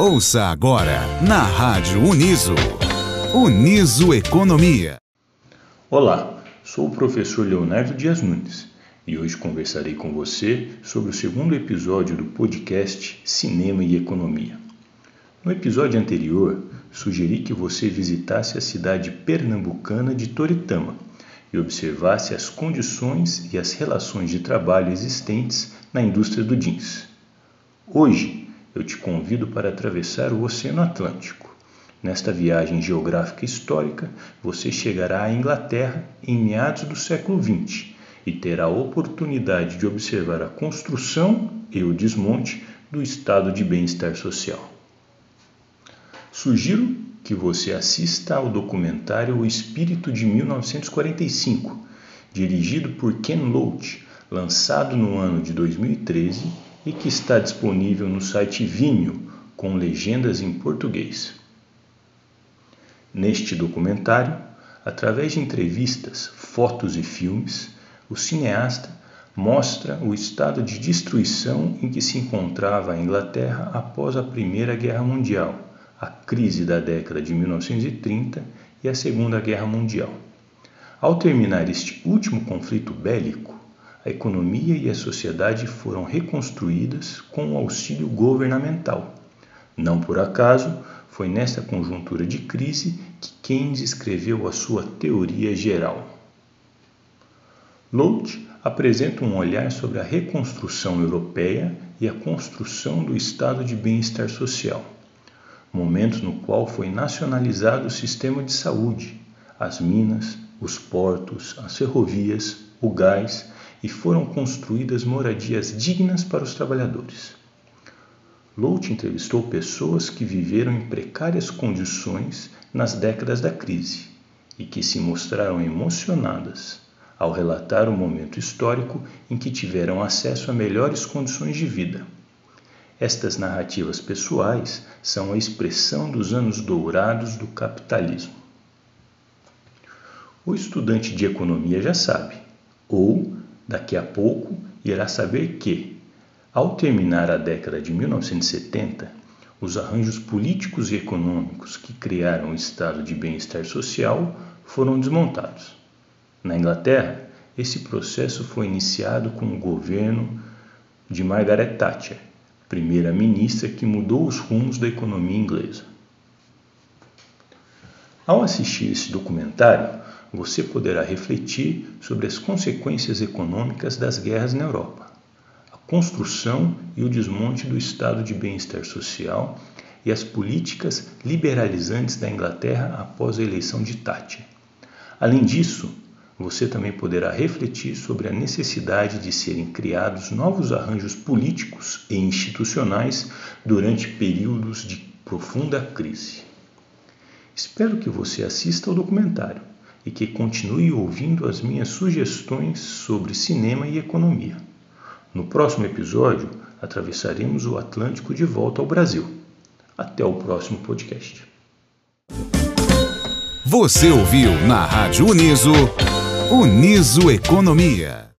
Ouça agora na Rádio Uniso. Uniso Economia. Olá, sou o professor Leonardo Dias Nunes e hoje conversarei com você sobre o segundo episódio do podcast Cinema e Economia. No episódio anterior, sugeri que você visitasse a cidade pernambucana de Toritama e observasse as condições e as relações de trabalho existentes na indústria do jeans. Hoje, eu te convido para atravessar o Oceano Atlântico. Nesta viagem geográfica histórica, você chegará à Inglaterra em meados do século XX e terá a oportunidade de observar a construção e o desmonte do estado de bem-estar social. Sugiro que você assista ao documentário O Espírito de 1945, dirigido por Ken Loach, lançado no ano de 2013 e que está disponível no site Vimeo com legendas em português. Neste documentário, através de entrevistas, fotos e filmes, o cineasta mostra o estado de destruição em que se encontrava a Inglaterra após a Primeira Guerra Mundial, a crise da década de 1930 e a Segunda Guerra Mundial. Ao terminar este último conflito bélico, a economia e a sociedade foram reconstruídas com o auxílio governamental. Não por acaso, foi nesta conjuntura de crise que Keynes escreveu a sua teoria geral. Loach apresenta um olhar sobre a reconstrução europeia e a construção do estado de bem-estar social, momento no qual foi nacionalizado o sistema de saúde, as minas, os portos, as ferrovias, o gás e foram construídas moradias dignas para os trabalhadores. Lout entrevistou pessoas que viveram em precárias condições nas décadas da crise e que se mostraram emocionadas ao relatar o momento histórico em que tiveram acesso a melhores condições de vida. Estas narrativas pessoais são a expressão dos anos dourados do capitalismo. O estudante de economia já sabe, ou Daqui a pouco irá saber que, ao terminar a década de 1970, os arranjos políticos e econômicos que criaram o estado de bem-estar social foram desmontados. Na Inglaterra, esse processo foi iniciado com o governo de Margaret Thatcher, primeira-ministra que mudou os rumos da economia inglesa. Ao assistir esse documentário, você poderá refletir sobre as consequências econômicas das guerras na Europa, a construção e o desmonte do estado de bem-estar social e as políticas liberalizantes da Inglaterra após a eleição de Thatcher. Além disso, você também poderá refletir sobre a necessidade de serem criados novos arranjos políticos e institucionais durante períodos de profunda crise. Espero que você assista ao documentário e que continue ouvindo as minhas sugestões sobre cinema e economia. No próximo episódio, atravessaremos o Atlântico de volta ao Brasil. Até o próximo podcast. Você ouviu na Rádio Uniso, Uniso Economia.